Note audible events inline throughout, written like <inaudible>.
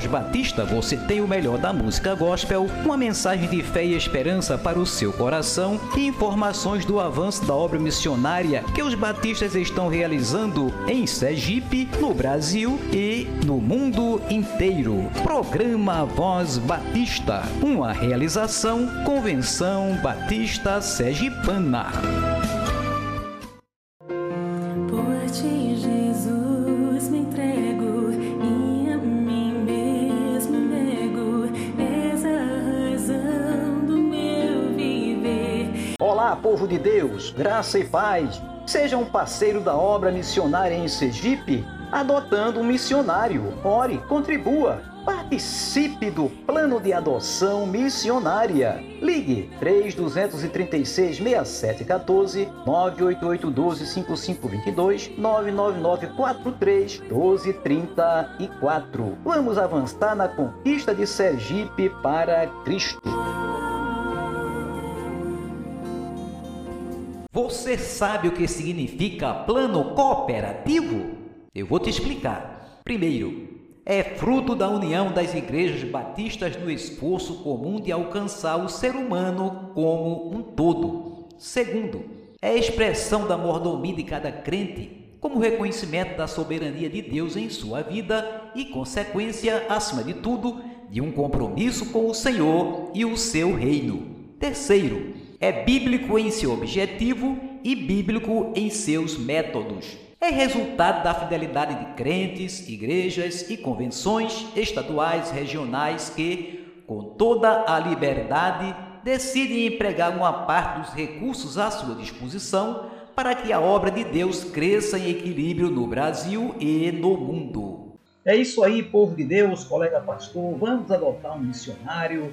Voz Batista você tem o melhor da música gospel, uma mensagem de fé e esperança para o seu coração e informações do avanço da obra missionária que os batistas estão realizando em Sergipe, no Brasil e no mundo inteiro. Programa Voz Batista, uma realização Convenção Batista Sergipana. De Deus, graça e paz. Seja um parceiro da obra missionária em Sergipe, adotando um missionário. Ore, contribua, participe do plano de adoção missionária. Ligue 3236 6714 988 12 5522 999 43 1234. Vamos avançar na conquista de Sergipe para Cristo. Você sabe o que significa plano cooperativo? Eu vou te explicar. Primeiro, é fruto da união das igrejas batistas no esforço comum de alcançar o ser humano como um todo. Segundo, é expressão da mordomia de cada crente, como reconhecimento da soberania de Deus em sua vida e consequência, acima de tudo, de um compromisso com o Senhor e o seu reino. Terceiro, é bíblico em seu objetivo e bíblico em seus métodos. É resultado da fidelidade de crentes, igrejas e convenções estaduais, regionais que, com toda a liberdade, decidem empregar uma parte dos recursos à sua disposição para que a obra de Deus cresça em equilíbrio no Brasil e no mundo. É isso aí, povo de Deus, colega pastor. Vamos adotar um missionário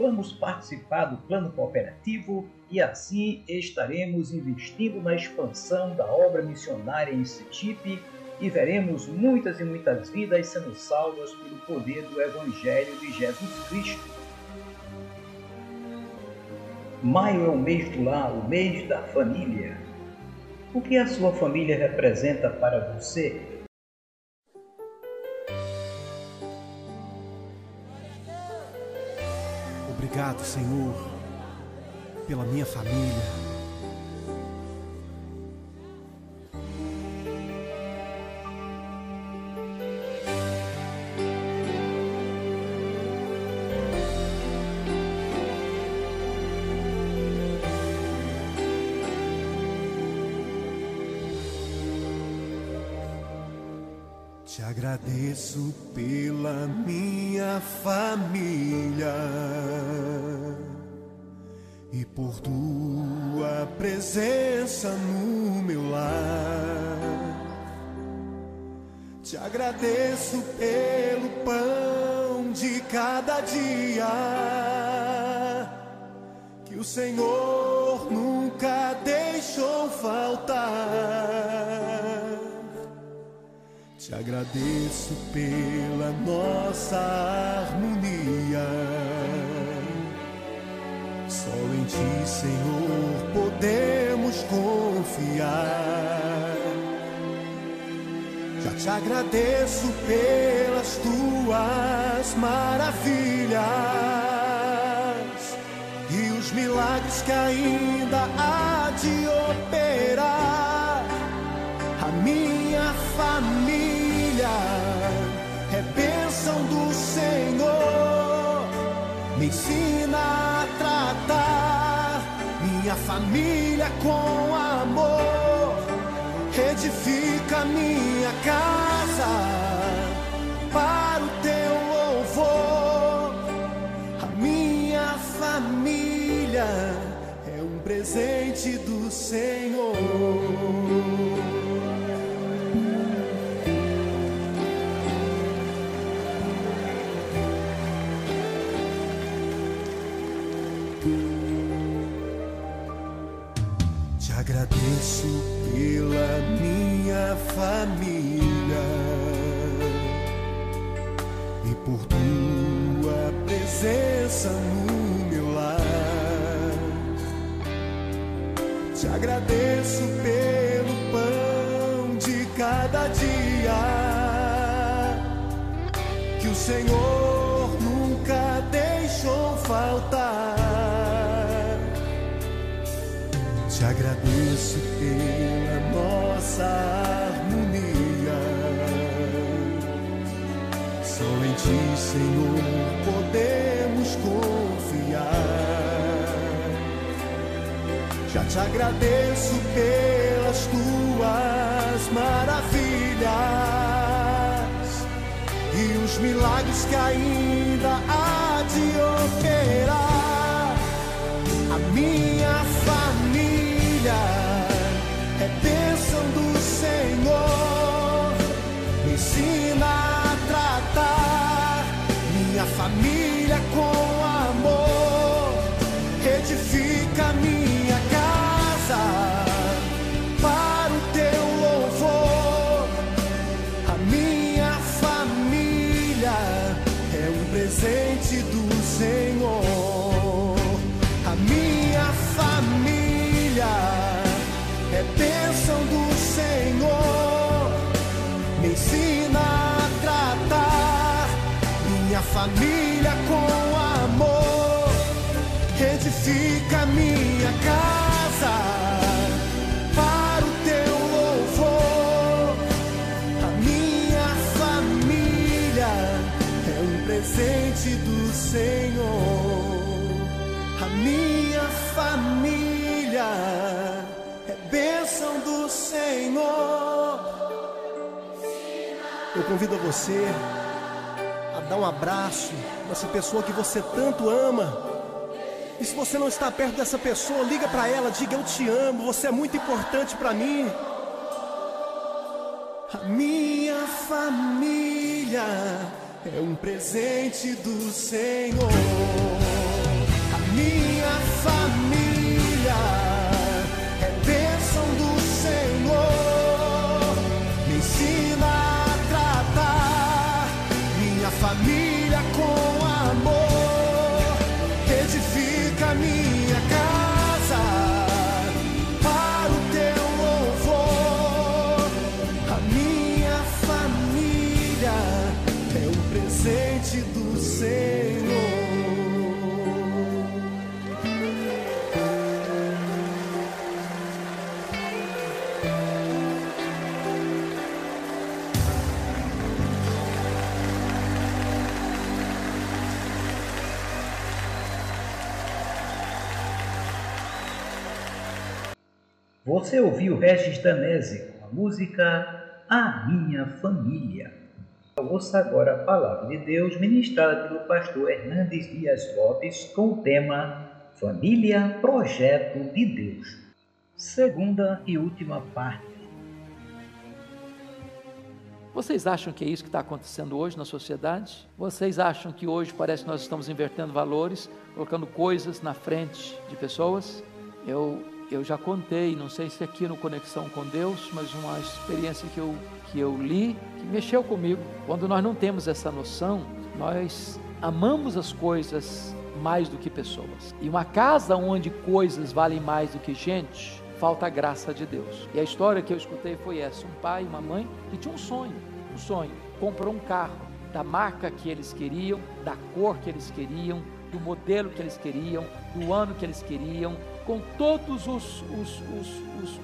vamos participar do plano cooperativo e assim estaremos investindo na expansão da obra missionária em Sergipe e veremos muitas e muitas vidas sendo salvas pelo poder do Evangelho de Jesus Cristo. Maio é o mês do lar, o mês da família. O que a sua família representa para você? Obrigado, Senhor, pela minha família. Te agradeço pela minha família por tua presença no meu lar. Te agradeço pelo pão de cada dia que o Senhor nunca deixou faltar. Te agradeço pela nossa harmonia. Só em Ti, Senhor, podemos confiar. Já Te agradeço pelas tuas maravilhas e os milagres que ainda há família com amor. Edifica minha casa para o teu louvor. A minha família é um presente do Senhor. Te agradeço pela minha família e por tua presença no meu lar. Te agradeço pelo pão de cada dia que o Senhor nossa harmonia. Só em Ti, Senhor, podemos confiar. Já te agradeço pelas tuas maravilhas e os milagres que ainda há Edifica minha casa para o teu louvor. A minha família é um presente do Senhor. A minha família é bênção do Senhor. Eu convido você a dar um abraço nessa pessoa que você tanto ama. E se você não está perto dessa pessoa, liga para ela, diga eu te amo, você é muito importante para mim. A minha família é um presente do Senhor. A minha família presente do Senhor. Você ouviu Regis Danese com a música A Minha Família. Ouça agora a palavra de Deus ministrada pelo pastor Hernandes Dias Lopes com o tema Família Projeto de Deus. Segunda e última parte. Vocês acham que é isso que está acontecendo hoje na sociedade? Vocês acham que hoje parece que nós estamos invertendo valores, colocando coisas na frente de pessoas? Eu, eu já contei, não sei se aqui no Conexão com Deus, mas uma experiência que eu, que eu li, que mexeu comigo. Quando nós não temos essa noção, nós amamos as coisas mais do que pessoas. E uma casa onde coisas valem mais do que gente, falta a graça de Deus. E a história que eu escutei foi essa: um pai e uma mãe que tinham um sonho. o sonho. Comprou um carro da marca que eles queriam, da cor que eles queriam, do modelo que eles queriam, do ano que eles queriam, com todos os, os, os, os uh,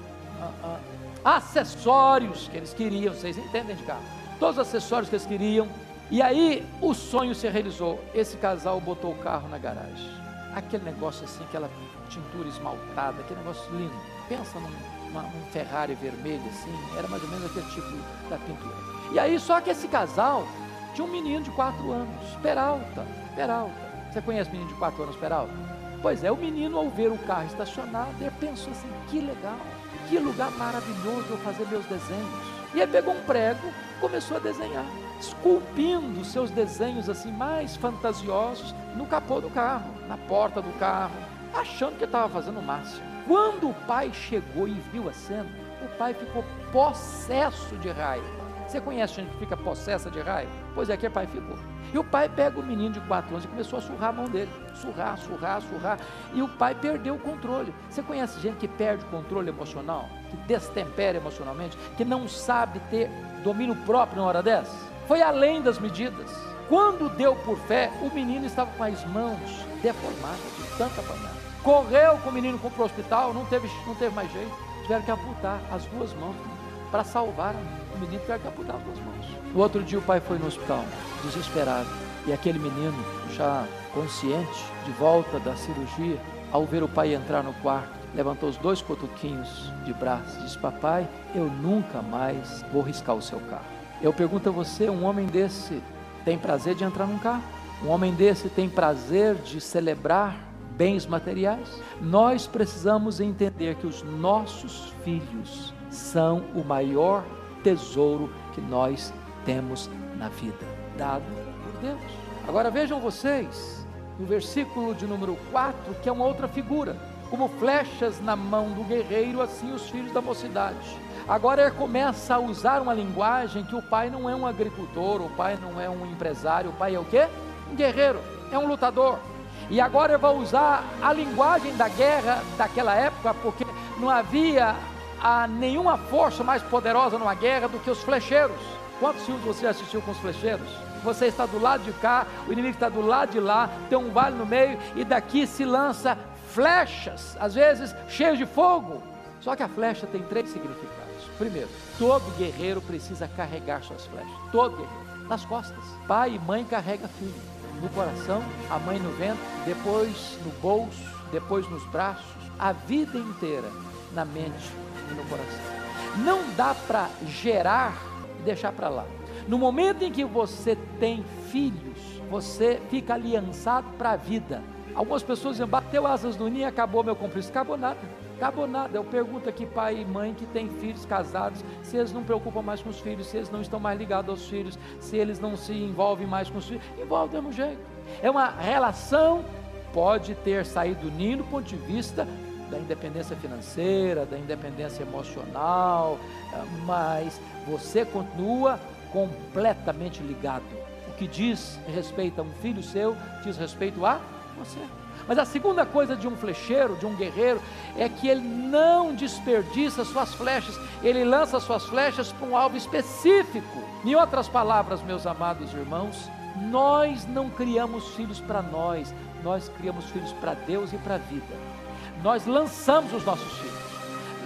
uh, acessórios que eles queriam. Vocês entendem de carro? Todos os acessórios que eles queriam. E aí o sonho se realizou. Esse casal botou o carro na garagem. Aquele negócio assim, aquela tintura esmaltada, aquele negócio lindo. Pensa num, uma, um Ferrari vermelho assim, era mais ou menos aquele tipo da pintura. E aí, só que esse casal tinha um menino de 4 anos, Peralta, Peralta. Você conhece menino de 4 anos, Peralta? Pois é, o menino, ao ver o carro estacionado, ele pensou assim: que legal, que lugar maravilhoso eu fazer meus desenhos. E aí pegou um prego, começou a desenhar, esculpindo seus desenhos assim mais fantasiosos no capô do carro, na porta do carro, achando que estava fazendo o máximo. Quando o pai chegou e viu a cena, o pai ficou possesso de raiva. Você conhece gente que fica possessa de raiva? Pois é, que o pai ficou. E o pai pega o menino de 4 anos e começou a surrar a mão dele. Surrar, surrar, surrar. E o pai perdeu o controle. Você conhece gente que perde o controle emocional? Que destempera emocionalmente? Que não sabe ter domínio próprio na hora dessa? Foi além das medidas. Quando deu por fé, o menino estava com as mãos deformadas de tanta apanhada. Correu com o menino para o hospital, não teve, não teve mais jeito. Tiveram que amputar as duas mãos para salvar o menino, que amputar as duas mãos. No outro dia o pai foi no hospital, desesperado. E aquele menino, já consciente, de volta da cirurgia, ao ver o pai entrar no quarto, levantou os dois cotoquinhos de braço e disse: Papai, eu nunca mais vou riscar o seu carro. Eu pergunto a você: um homem desse tem prazer de entrar num carro? Um homem desse tem prazer de celebrar bens materiais? Nós precisamos entender que os nossos filhos são o maior tesouro que nós temos na vida, dado por Deus. Agora vejam vocês, no versículo de número 4, que é uma outra figura. Como flechas na mão do guerreiro, assim os filhos da mocidade. Agora ele começa a usar uma linguagem que o pai não é um agricultor, o pai não é um empresário, o pai é o quê? Um guerreiro, é um lutador. E agora ele vai usar a linguagem da guerra daquela época, porque não havia ah, nenhuma força mais poderosa numa guerra do que os flecheiros. Quantos filmes você assistiu com os flecheiros? Você está do lado de cá, o inimigo está do lado de lá, tem um vale no meio e daqui se lança flechas, às vezes cheias de fogo. Só que a flecha tem três significados. Primeiro, todo guerreiro precisa carregar suas flechas. Todo guerreiro. Nas costas. Pai e mãe carrega filho. No coração, a mãe no ventre, depois no bolso, depois nos braços, a vida inteira na mente e no coração. Não dá para gerar e deixar para lá. No momento em que você tem filhos, você fica aliançado para a vida. Algumas pessoas dizem, bateu asas no ninho acabou meu compromisso. Acabou nada, acabou nada. Eu pergunto aqui, pai e mãe que têm filhos casados, se eles não preocupam mais com os filhos, se eles não estão mais ligados aos filhos, se eles não se envolvem mais com os filhos, envolve do mesmo jeito. É uma relação, pode ter saído do ninho do ponto de vista da independência financeira, da independência emocional, ah, mas você continua completamente ligado. O que diz respeito a um filho seu, diz respeito a você. Mas a segunda coisa de um flecheiro, de um guerreiro, é que ele não desperdiça suas flechas, ele lança suas flechas para um alvo específico. Em outras palavras, meus amados irmãos, nós não criamos filhos para nós, nós criamos filhos para Deus e para a vida nós lançamos os nossos filhos.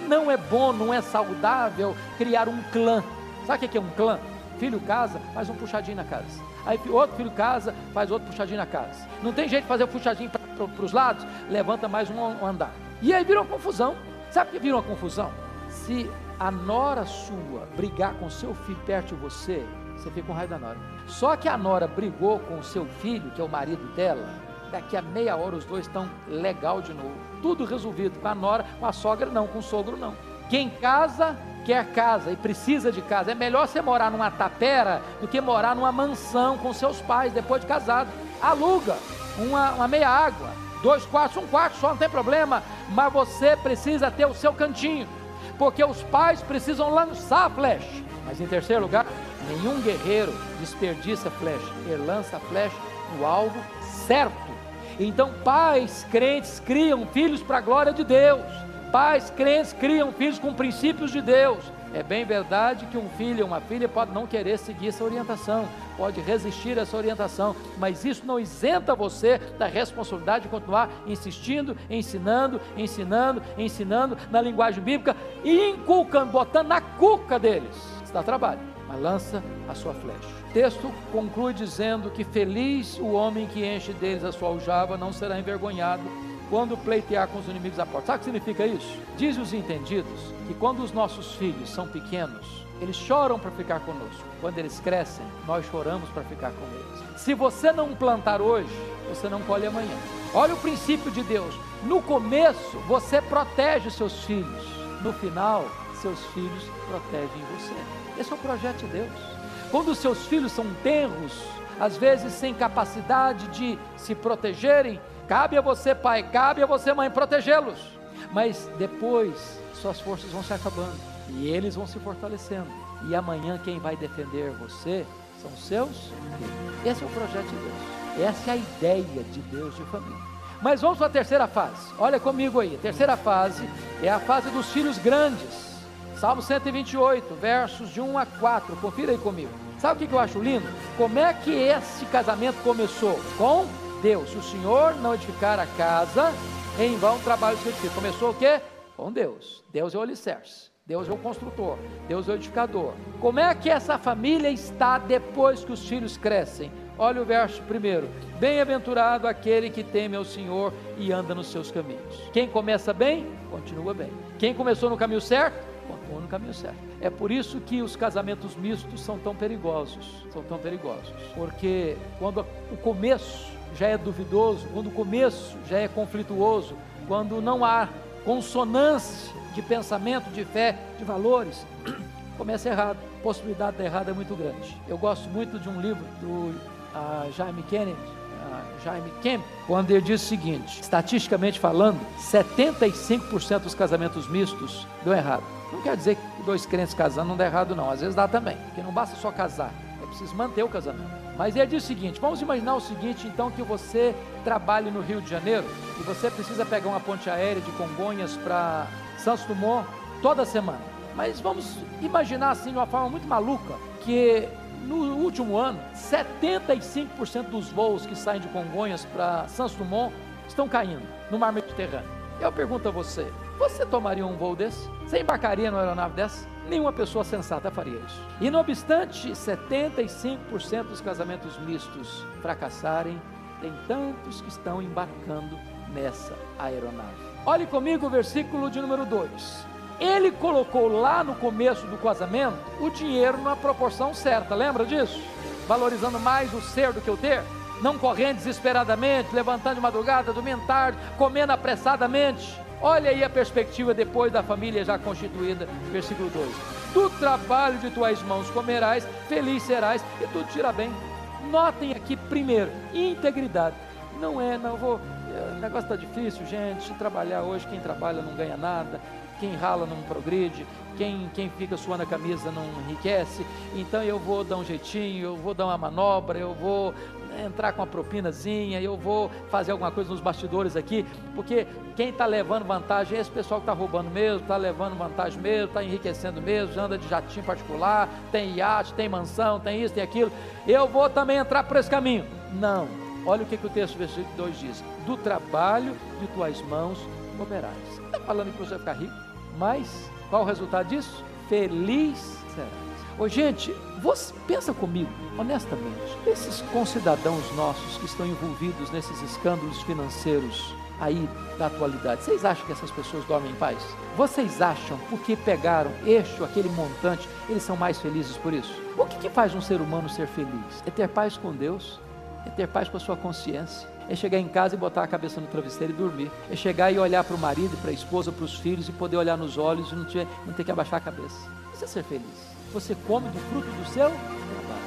Não é bom, não é saudável criar um clã. Sabe o que é um clã? Filho casa, faz um puxadinho na casa. Aí outro filho casa, faz outro puxadinho na casa. Não tem jeito de fazer o puxadinho para os lados, levanta mais um andar. E aí vira uma confusão. Sabe o que vira uma confusão? Se a nora sua brigar com seu filho perto de você, você fica com raiva da nora. Só que a nora brigou com o seu filho, que é o marido dela, daqui a meia hora os dois estão legal de novo. Tudo resolvido com a nora, com a sogra não, com o sogro não. Quem casa quer casa e precisa de casa. É melhor você morar numa tapera do que morar numa mansão com seus pais depois de casado. Aluga uma, uma meia água, dois quartos, um quarto só, não tem problema, mas você precisa ter o seu cantinho, porque os pais precisam lançar a flecha. Mas em terceiro lugar, nenhum guerreiro desperdiça flecha, ele lança a flecha no alvo certo. Então, pais crentes criam filhos para a glória de Deus. Pais crentes criam filhos com princípios de Deus. É bem verdade que um filho ou uma filha pode não querer seguir essa orientação, pode resistir a essa orientação, mas isso não isenta você da responsabilidade de continuar insistindo, ensinando, ensinando, ensinando na linguagem bíblica inculcando, botando na cuca deles. Isso dá trabalho, mas lança a sua flecha. Texto conclui dizendo que feliz o homem que enche deles a sua aljava, não será envergonhado quando pleitear com os inimigos à porta. Sabe o que significa isso? Diz os entendidos que quando os nossos filhos são pequenos, eles choram para ficar conosco. Quando eles crescem, nós choramos para ficar com eles. Se você não plantar hoje, você não colhe amanhã. Olha o princípio de Deus. No começo, você protege seus filhos. No final, seus filhos protegem você. Esse é o projeto de Deus. Quando seus filhos são tenros, às vezes sem capacidade de se protegerem, Cabe a você, pai, cabe a você, mãe, protegê-los. Mas depois suas forças vão se acabando e eles vão se fortalecendo. E amanhã quem vai defender você são seus filhos. Esse é o projeto de Deus. Essa é a ideia de Deus de família. Mas vamos para a terceira fase. Olha comigo aí. A terceira fase é a fase dos filhos grandes. Salmo 128, versos de 1 a 4. Confira aí comigo. Sabe o que eu acho lindo? Como é que esse casamento começou? Com Deus. Se o Senhor não edificar a casa, em vão trabalho se edifica. Começou o quê? Com Deus. Deus é o alicerce. Deus é o construtor, Deus é o edificador. Como é que essa família está depois que os filhos crescem? Olha o verso primeiro: Bem-aventurado aquele que teme ao Senhor e anda nos seus caminhos. Quem começa bem, continua bem. Quem começou no caminho certo, continua no caminho certo. É por isso que os casamentos mistos são tão perigosos. São tão perigosos. Porque quando o começo já é duvidoso, quando o começo já é conflituoso, quando não há consonância de pensamento, de fé, de valores, <clears throat> começa errado. A possibilidade de errado é muito grande. Eu gosto muito de um livro do uh, Jaime Kennedy, uh, Jaime Kemp, quando ele diz o seguinte: estatisticamente falando, 75% dos casamentos mistos dão errado. Não quer dizer que dois crentes casando não dá errado, não. Às vezes dá também, porque não basta só casar, é preciso manter o casamento. Mas ele diz o seguinte: vamos imaginar o seguinte, então, que você trabalhe no Rio de Janeiro e você precisa pegar uma ponte aérea de Congonhas para Santos Dumont toda semana. Mas vamos imaginar assim de uma forma muito maluca que no último ano, 75% dos voos que saem de Congonhas para Santos Dumont estão caindo no mar Mediterrâneo. Eu pergunto a você: você tomaria um voo desse? Você embarcaria numa aeronave dessa? Nenhuma pessoa sensata faria isso. E não obstante 75% dos casamentos mistos fracassarem, tem tantos que estão embarcando nessa aeronave. Olhe comigo o versículo de número 2. Ele colocou lá no começo do casamento o dinheiro na proporção certa, lembra disso? Valorizando mais o ser do que o ter? Não correndo desesperadamente, levantando de madrugada, dormindo tarde, comendo apressadamente Olha aí a perspectiva depois da família já constituída, versículo 2: Do trabalho de tuas mãos comerás, feliz serás e tudo te irá bem. Notem aqui, primeiro, integridade. Não é, não vou. É, o negócio está difícil, gente. Trabalhar hoje, quem trabalha não ganha nada, quem rala não progride, quem, quem fica suando a camisa não enriquece. Então eu vou dar um jeitinho, eu vou dar uma manobra, eu vou entrar com uma propinazinha, eu vou fazer alguma coisa nos bastidores aqui, porque quem está levando vantagem é esse pessoal que está roubando mesmo, está levando vantagem mesmo, está enriquecendo mesmo, anda de jatinho particular, tem iate, tem mansão, tem isso, tem aquilo. Eu vou também entrar por esse caminho. Não. Olha o que, que o texto versículo 2 diz: Do trabalho de tuas mãos comerás. Está falando que você vai ficar rico, mas qual o resultado disso? Feliz serás. Ô, gente, você pensa comigo, honestamente, esses concidadãos nossos que estão envolvidos nesses escândalos financeiros aí da atualidade, vocês acham que essas pessoas dormem em paz? Vocês acham, porque pegaram este ou aquele montante, eles são mais felizes por isso? O que, que faz um ser humano ser feliz? É ter paz com Deus, é ter paz com a sua consciência, é chegar em casa e botar a cabeça no travesseiro e dormir. É chegar e olhar para o marido, para a esposa, para os filhos e poder olhar nos olhos e não ter, não ter que abaixar a cabeça. Isso é ser feliz você come do fruto do seu trabalho.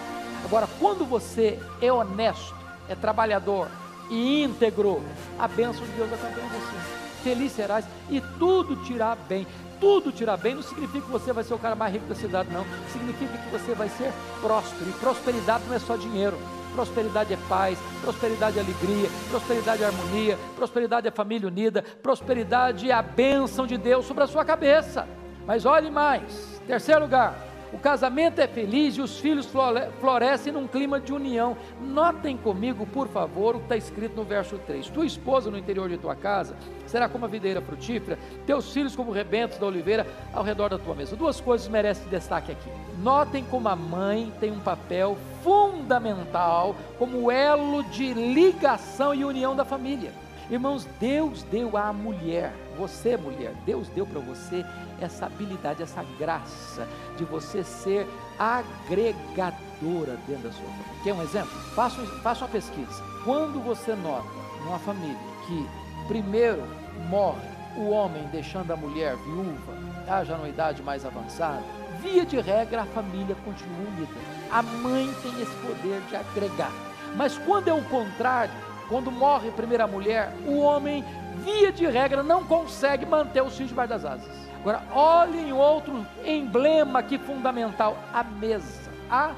Agora, quando você é honesto, é trabalhador e íntegro, a bênção de Deus acompanha você. Feliz serás e tudo te irá bem. Tudo te irá bem não significa que você vai ser o cara mais rico da cidade, não. Significa que você vai ser próspero. E prosperidade não é só dinheiro. Prosperidade é paz, prosperidade é alegria, prosperidade é harmonia, prosperidade é família unida, prosperidade é a bênção de Deus sobre a sua cabeça. Mas olhe mais. Terceiro lugar, o casamento é feliz e os filhos florescem num clima de união. Notem comigo, por favor, o que está escrito no verso 3. Tua esposa no interior de tua casa será como a videira frutífera, teus filhos como rebentos da oliveira ao redor da tua mesa. Duas coisas merecem destaque aqui. Notem como a mãe tem um papel fundamental como elo de ligação e união da família. Irmãos, Deus deu à mulher, você mulher, Deus deu para você essa habilidade, essa graça de você ser agregadora dentro da sua família. Quer um exemplo? Faça, faça uma pesquisa. Quando você nota numa família que primeiro morre o homem deixando a mulher viúva, tá, já numa idade mais avançada, via de regra a família continua unida. A mãe tem esse poder de agregar. Mas quando é o contrário, quando morre a primeira mulher, o homem, via de regra, não consegue manter os filhos debaixo das asas. Agora, olhem outro emblema aqui fundamental: a mesa. A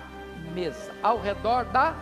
mesa. Ao redor da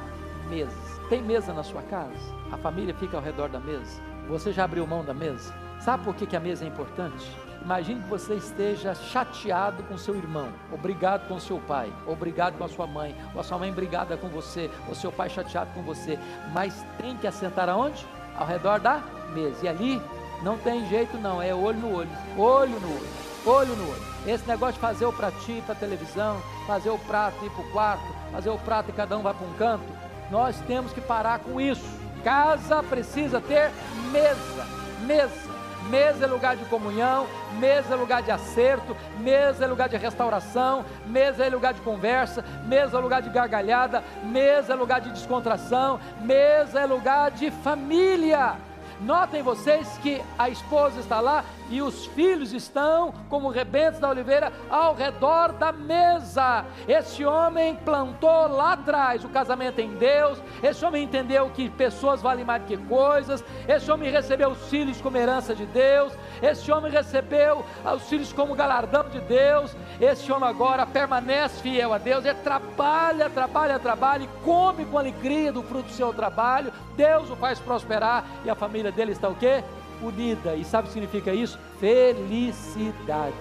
mesa. Tem mesa na sua casa? A família fica ao redor da mesa? Você já abriu mão da mesa? Sabe por que, que a mesa é importante? Imagine que você esteja chateado com seu irmão, obrigado com seu pai, obrigado com a sua mãe, ou a sua mãe brigada com você, ou seu pai chateado com você, mas tem que assentar aonde? Ao redor da mesa. E ali não tem jeito não, é olho no olho, olho no olho, olho no olho. Esse negócio de fazer o pratinho para televisão, fazer o prato ir para o quarto, fazer o prato e cada um vai para um canto, nós temos que parar com isso. Casa precisa ter mesa, mesa. Mesa é lugar de comunhão, mesa é lugar de acerto, mesa é lugar de restauração, mesa é lugar de conversa, mesa é lugar de gargalhada, mesa é lugar de descontração, mesa é lugar de família. Notem vocês que a esposa está lá e os filhos estão como rebentos da oliveira ao redor da mesa. Esse homem plantou lá atrás o casamento em Deus. Esse homem entendeu que pessoas valem mais que coisas. Esse homem recebeu os filhos como herança de Deus. Esse homem recebeu os filhos como galardão de Deus. Esse homem agora permanece fiel a Deus. Ele trabalha, trabalha, trabalha e come com alegria do fruto do seu trabalho. Deus o faz prosperar e a família dele está o quê? Unida. E sabe o que significa isso? Felicidade.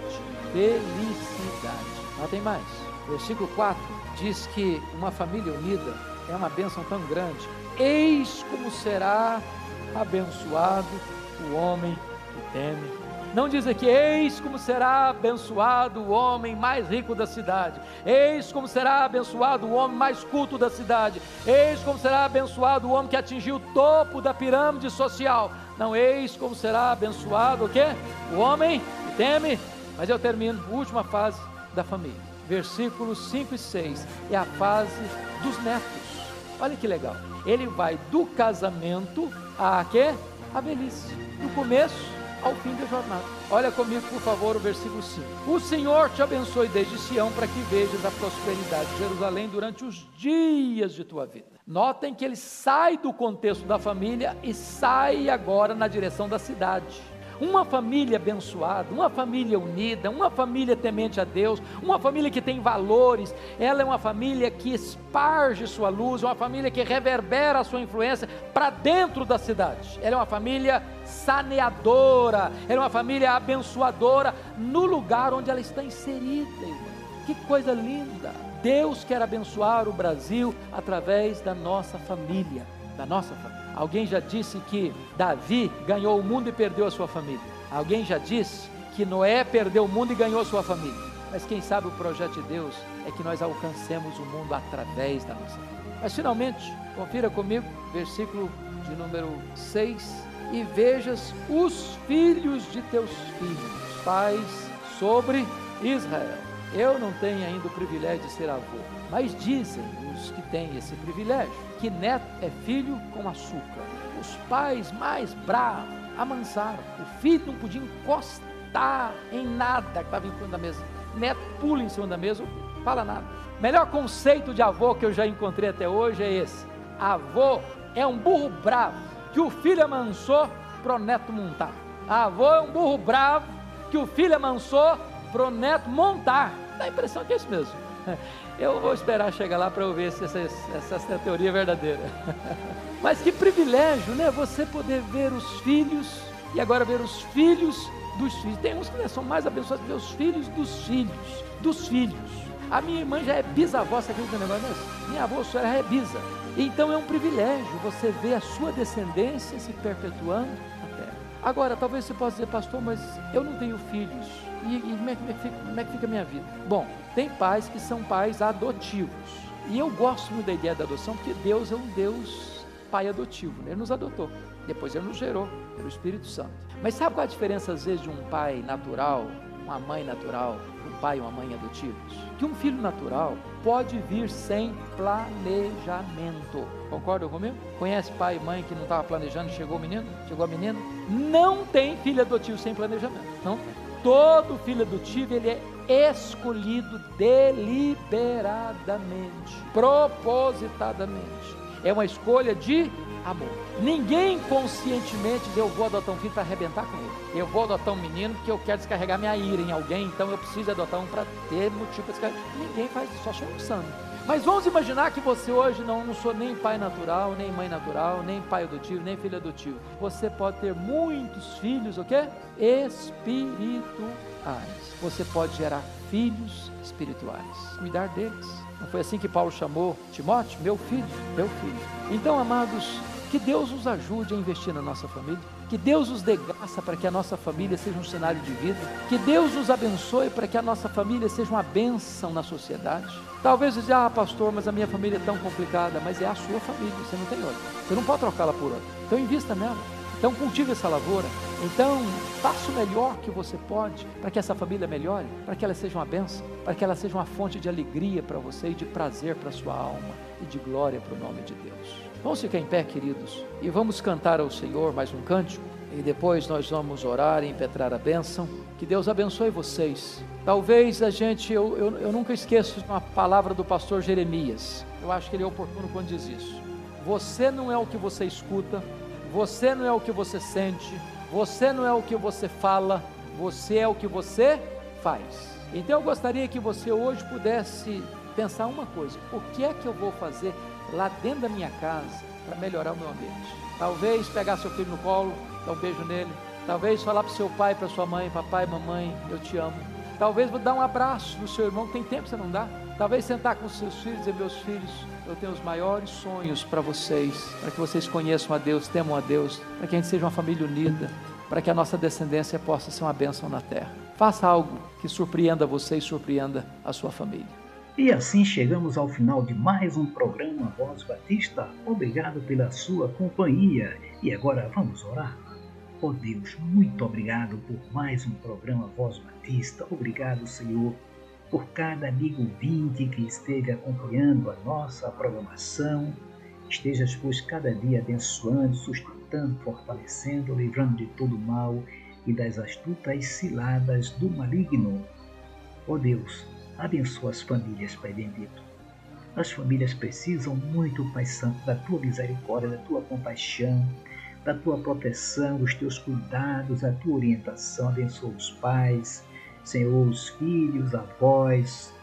Felicidade. Não tem mais. Versículo 4 diz que uma família unida é uma bênção tão grande. Eis como será abençoado o homem que teme não diz aqui, eis como será abençoado o homem mais rico da cidade, eis como será abençoado o homem mais culto da cidade, eis como será abençoado o homem que atingiu o topo da pirâmide social. Não, eis como será abençoado o quê? O homem que teme. Mas eu termino, última fase da família. Versículos 5 e 6 é a fase dos netos. Olha que legal. Ele vai do casamento a quê? A velhice. Do começo ao fim da jornada. Olha comigo, por favor, o versículo 5. O Senhor te abençoe desde Sião para que vejas a prosperidade de Jerusalém durante os dias de tua vida. Notem que ele sai do contexto da família e sai agora na direção da cidade. Uma família abençoada, uma família unida, uma família temente a Deus, uma família que tem valores, ela é uma família que esparge sua luz, uma família que reverbera a sua influência para dentro da cidade. Ela é uma família saneadora, ela é uma família abençoadora no lugar onde ela está inserida, irmão. Que coisa linda! Deus quer abençoar o Brasil através da nossa família, da nossa família. Alguém já disse que Davi ganhou o mundo e perdeu a sua família. Alguém já disse que Noé perdeu o mundo e ganhou a sua família. Mas quem sabe o projeto de Deus é que nós alcancemos o mundo através da nossa família. Mas finalmente, confira comigo, versículo de número 6. E vejas os filhos de teus filhos, pais sobre Israel. Eu não tenho ainda o privilégio de ser avô, mas dizem os que têm esse privilégio que neto é filho com açúcar. Os pais mais bravos amansaram. O filho não podia encostar em nada que estava em cima da mesa. Neto pula em cima da mesa, fala nada. Melhor conceito de avô que eu já encontrei até hoje é esse: avô é um burro bravo que o filho amansou para o neto montar. Avô é um burro bravo que o filho amansou para o neto montar. Dá a impressão que é isso mesmo. <laughs> Eu vou esperar chegar lá para eu ver se essa, essa, essa teoria é verdadeira. <laughs> Mas que privilégio, né? Você poder ver os filhos e agora ver os filhos dos filhos. Tem uns que são mais abençoados que os filhos dos filhos, dos filhos. A minha irmã já é bisavó, você acredita no negócio desse? Minha avó só é bisa. Então é um privilégio você ver a sua descendência se perpetuando na terra. Agora, talvez você possa dizer, pastor, mas eu não tenho filhos. E, e como, é, como, é como é que fica a minha vida? Bom, tem pais que são pais adotivos. E eu gosto muito da ideia da adoção, porque Deus é um Deus pai adotivo, né? Ele nos adotou, depois Ele nos gerou pelo Espírito Santo. Mas sabe qual a diferença, às vezes, de um pai natural, uma mãe natural, um pai e uma mãe adotivos? Que um filho natural pode vir sem planejamento. Concorda comigo? Conhece pai e mãe que não estava planejando, chegou o menino, chegou a menina? Não tem filho adotivo sem planejamento. Não Todo filho adotivo ele é escolhido deliberadamente, propositadamente. É uma escolha de amor. Ninguém conscientemente diz, eu vou adotar um filho para arrebentar com ele. Eu vou adotar um menino porque eu quero descarregar minha ira em alguém, então eu preciso adotar um para ter motivo para descarregar. Ninguém faz isso, só somos santos. Mas vamos imaginar que você hoje não, não sou nem pai natural, nem mãe natural, nem pai adotivo, nem filho adotivo. Você pode ter muitos filhos, o quê? Espirituais. Você pode gerar filhos espirituais. Cuidar deles. Não foi assim que Paulo chamou Timóteo? Meu filho, meu filho. Então, amados, que Deus nos ajude a investir na nossa família. Que Deus nos dê graça para que a nossa família seja um cenário de vida. Que Deus nos abençoe para que a nossa família seja uma bênção na sociedade. Talvez diga, ah, pastor, mas a minha família é tão complicada. Mas é a sua família, você não tem outra. Você não pode trocá-la por outra. Então invista nela. Então cultive essa lavoura. Então faça o melhor que você pode para que essa família melhore, para que ela seja uma bênção, para que ela seja uma fonte de alegria para você e de prazer para a sua alma e de glória para o nome de Deus. Vamos ficar em pé, queridos, e vamos cantar ao Senhor mais um cântico, e depois nós vamos orar e impetrar a bênção. Que Deus abençoe vocês. Talvez a gente, eu, eu, eu nunca esqueço uma palavra do pastor Jeremias, eu acho que ele é oportuno quando diz isso. Você não é o que você escuta, você não é o que você sente, você não é o que você fala, você é o que você faz. Então eu gostaria que você hoje pudesse pensar uma coisa: o que é que eu vou fazer lá dentro da minha casa para melhorar o meu ambiente. Talvez pegar seu filho no colo, dar um beijo nele. Talvez falar para seu pai, para sua mãe, papai, mamãe, eu te amo. Talvez dar um abraço no seu irmão, tem tempo que você não dá. Talvez sentar com seus filhos e dizer, meus filhos, eu tenho os maiores sonhos para vocês, para que vocês conheçam a Deus, temam a Deus, para que a gente seja uma família unida, para que a nossa descendência possa ser uma bênção na terra. Faça algo que surpreenda você e surpreenda a sua família. E assim chegamos ao final de mais um programa Voz Batista. Obrigado pela sua companhia. E agora vamos orar. Oh Deus, muito obrigado por mais um programa Voz Batista. Obrigado, Senhor, por cada amigo ouvinte que esteja acompanhando a nossa programação. Estejas, pois, cada dia abençoando, sustentando, fortalecendo, livrando de todo mal e das astutas ciladas do maligno. Oh Deus, Abençoa as famílias, Pai bendito. As famílias precisam muito, Pai Santo, da tua misericórdia, da tua compaixão, da tua proteção, dos teus cuidados, da tua orientação. Abençoa os pais, Senhor, os filhos, avós,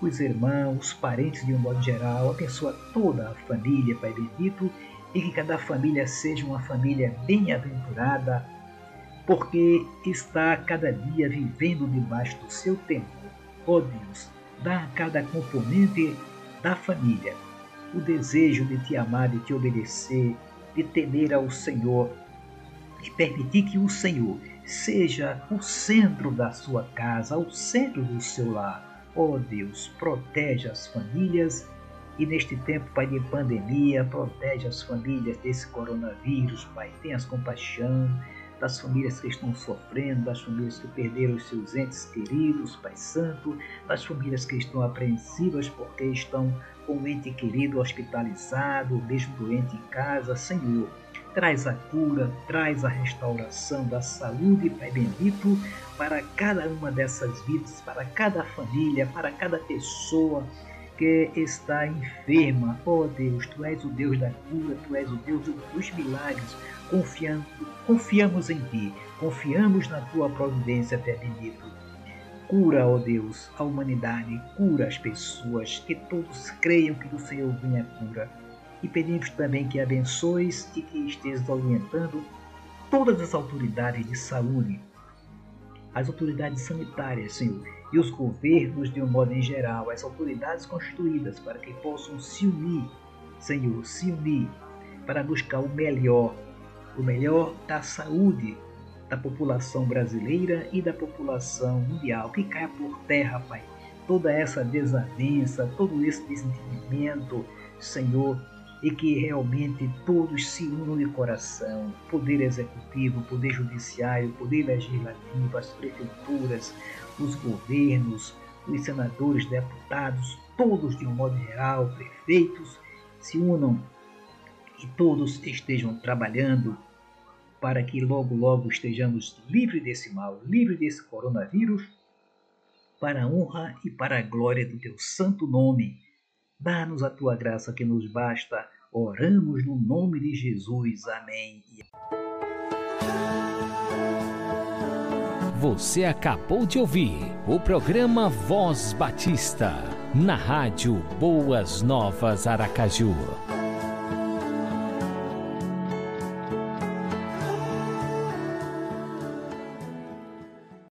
os irmãos, os parentes de um modo geral. Abençoa toda a família, Pai bendito, e que cada família seja uma família bem-aventurada, porque está cada dia vivendo debaixo do seu tempo Ó Deus, dá a cada componente da família o desejo de te amar, de te obedecer, de temer ao Senhor e permitir que o Senhor seja o centro da sua casa, o centro do seu lar. Ó oh Deus, protege as famílias e neste tempo, Pai, de pandemia, protege as famílias desse coronavírus, Pai. Tenhas compaixão das famílias que estão sofrendo, das famílias que perderam os seus entes queridos, Pai Santo, das famílias que estão apreensivas porque estão com um ente querido hospitalizado, mesmo doente em casa. Senhor, traz a cura, traz a restauração da saúde, Pai bendito, para cada uma dessas vidas, para cada família, para cada pessoa que está enferma. Oh Deus, Tu és o Deus da cura, Tu és o Deus dos milagres, confiando, confiamos em Ti, confiamos na Tua providência, Pai bendito. Cura, ó Deus, a humanidade, cura as pessoas, que todos creiam que do Senhor vem a cura. E pedimos também que abençoes e que estejas orientando todas as autoridades de saúde as autoridades sanitárias, Senhor, e os governos de um modo em geral, as autoridades constituídas para que possam se unir, Senhor, se unir para buscar o melhor, o melhor da saúde da população brasileira e da população mundial, que caia por terra, Pai, toda essa desavença, todo esse desentendimento, Senhor, e que realmente todos se unam de coração, poder executivo, poder judiciário, poder legislativo, as prefeituras, os governos, os senadores, deputados, todos de um modo geral, prefeitos, se unam e todos estejam trabalhando para que logo, logo estejamos livres desse mal, livres desse coronavírus, para a honra e para a glória do teu santo nome. Dá-nos a tua graça que nos basta. Oramos no nome de Jesus. Amém. Você acabou de ouvir o programa Voz Batista, na rádio Boas Novas Aracaju.